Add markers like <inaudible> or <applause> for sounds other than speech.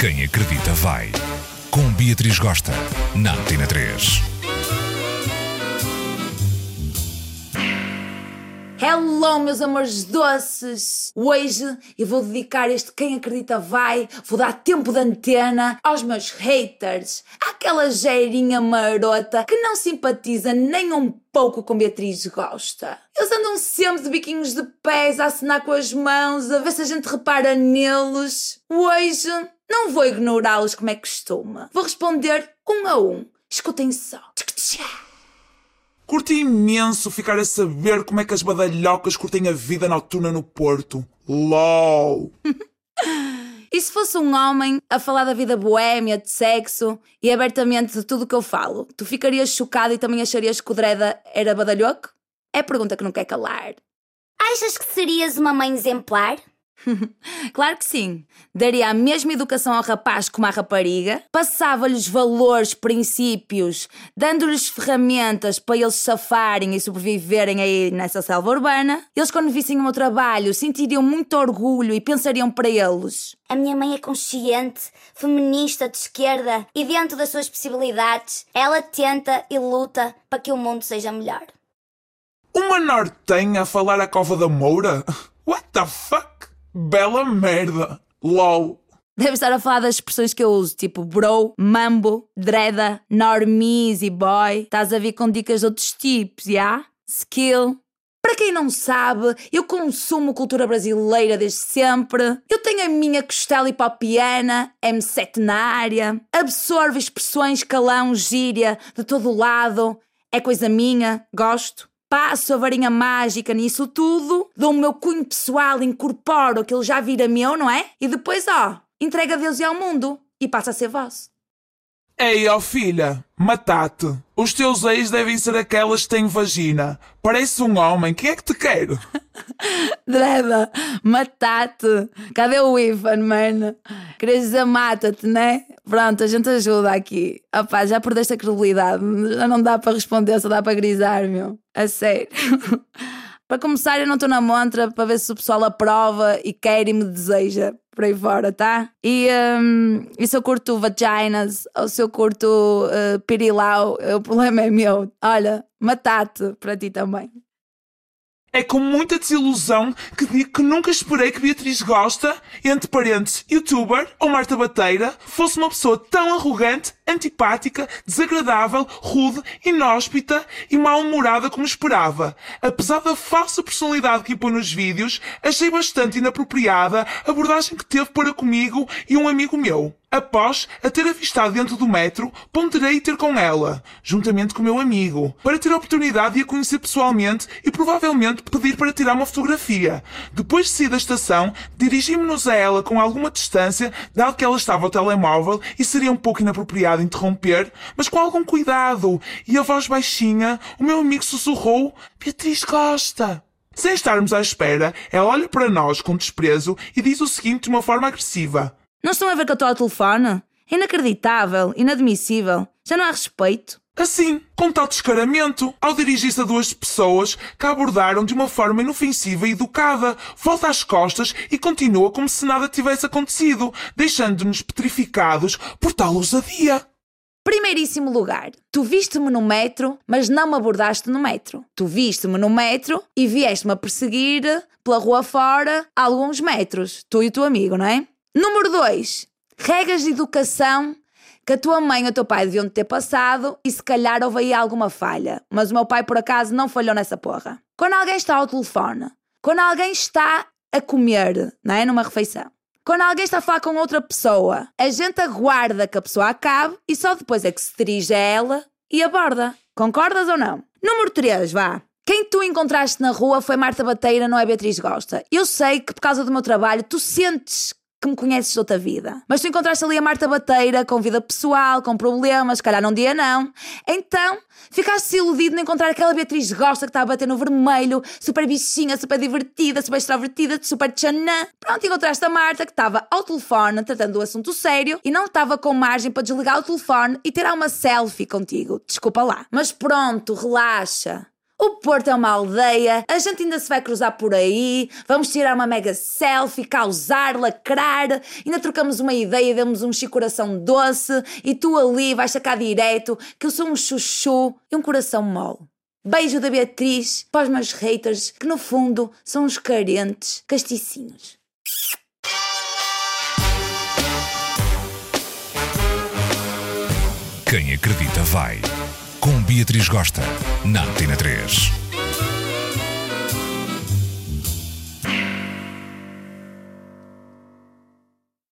Quem acredita vai. Com Beatriz Gosta, na Antena 3. Hello, meus amores doces! Hoje eu vou dedicar este Quem Acredita Vai, vou dar tempo de antena aos meus haters, àquela geirinha marota que não simpatiza nem um pouco com Beatriz Gosta. Eles andam sempre de biquinhos de pés a acenar com as mãos, a ver se a gente repara neles. Hoje não vou ignorá-los como é costume. Vou responder um a um. Escutem só. Curti imenso ficar a saber como é que as badalhocas curtem a vida noturna no Porto. LOL! <laughs> E se fosse um homem a falar da vida boémia, de sexo e abertamente de tudo o que eu falo, tu ficarias chocado e também acharias que o Dreda era badalhoco? É a pergunta que não quer calar. Achas que serias uma mãe exemplar? <laughs> claro que sim. Daria a mesma educação ao rapaz como à rapariga, passava-lhes valores, princípios, dando-lhes ferramentas para eles safarem e sobreviverem aí nessa selva urbana. Eles, quando vissem o meu trabalho, sentiriam muito orgulho e pensariam para eles. A minha mãe é consciente, feminista, de esquerda e, dentro das suas possibilidades, ela tenta e luta para que o mundo seja melhor. Uma nortenha a falar a cova da Moura? <laughs> What the fuck? Bela merda! LOL! Deve estar a falar das expressões que eu uso, tipo bro, mambo, dreda, normies e boy. Estás a vir com dicas de outros tipos, já? Yeah? Skill. Para quem não sabe, eu consumo cultura brasileira desde sempre. Eu tenho a minha costela hipopiana, M7 na área. Absorvo expressões calão, gíria, de todo lado. É coisa minha, gosto passo a varinha mágica nisso tudo, dou o meu cunho pessoal, incorporo aquilo já vira meu, não é? E depois, ó, entrega a Deus e ao mundo e passa a ser vosso. Ei, ó filha, matate. Os teus ex devem ser aquelas que têm vagina. Parece um homem, quem é que te quer? <laughs> Dreda, matate. Cadê o Ivan, mano? Queres dizer mata-te, né? Pronto, a gente ajuda aqui. Opá, já perdeste a credibilidade. Já não dá para responder, só dá para grisar, meu. A sério. <laughs> para começar, eu não estou na montra para ver se o pessoal aprova e quer e me deseja por aí fora, tá? E, um, e se eu curto vaginas ou se eu curto uh, pirilau, o problema é meu. Olha, matate para ti também. É com muita desilusão que digo que nunca esperei que Beatriz Gosta, entre parentes, youtuber ou Marta Bateira, fosse uma pessoa tão arrogante, antipática, desagradável, rude, inóspita e mal-humorada como esperava. Apesar da falsa personalidade que impõe nos vídeos, achei bastante inapropriada a abordagem que teve para comigo e um amigo meu. Após a ter avistado dentro do metro, ponderei ter com ela, juntamente com o meu amigo, para ter a oportunidade de a conhecer pessoalmente e provavelmente pedir para tirar uma fotografia. Depois de sair da estação, dirigimos-nos a ela com alguma distância, dado que ela estava ao telemóvel e seria um pouco inapropriado interromper, mas com algum cuidado. E a voz baixinha, o meu amigo sussurrou: Beatriz Costa. Sem estarmos à espera, ela olha para nós com desprezo e diz o seguinte de uma forma agressiva. Não estão a ver que eu estou ao telefone? É inacreditável, inadmissível. Já não há respeito. Assim, com tal descaramento, ao dirigir-se a duas pessoas que a abordaram de uma forma inofensiva e educada, volta às costas e continua como se nada tivesse acontecido, deixando-nos petrificados por tal ousadia. Primeiríssimo lugar, tu viste-me no metro, mas não me abordaste no metro. Tu viste-me no metro e vieste-me a perseguir pela rua fora a alguns metros. Tu e o teu amigo, não é? Número 2. Regras de educação que a tua mãe ou o teu pai deviam ter passado e se calhar houve aí alguma falha. Mas o meu pai, por acaso, não falhou nessa porra. Quando alguém está ao telefone, quando alguém está a comer, não é? Numa refeição. Quando alguém está a falar com outra pessoa, a gente aguarda que a pessoa acabe e só depois é que se dirige a ela e aborda. Concordas ou não? Número 3, vá. Quem tu encontraste na rua foi Marta Bateira, não é Beatriz Gosta. Eu sei que por causa do meu trabalho tu sentes que me conheces de outra vida. Mas tu encontraste ali a Marta Bateira com vida pessoal, com problemas, calhar num dia não. Então, ficaste iludido de encontrar aquela Beatriz Gosta que está a bater no vermelho, super bichinha, super divertida, super extrovertida, super tchanã. Pronto, encontraste a Marta que estava ao telefone tratando do assunto sério e não estava com margem para desligar o telefone e tirar uma selfie contigo. Desculpa lá. Mas pronto, relaxa. O Porto é uma aldeia, a gente ainda se vai cruzar por aí, vamos tirar uma mega selfie, causar, lacrar, ainda trocamos uma ideia, demos um coração doce e tu ali vais sacar direto que eu sou um chuchu e um coração mole. Beijo da Beatriz para os meus haters, que no fundo são os carentes casticinhos. Quem acredita vai. Com Beatriz Gosta, na Antena 3.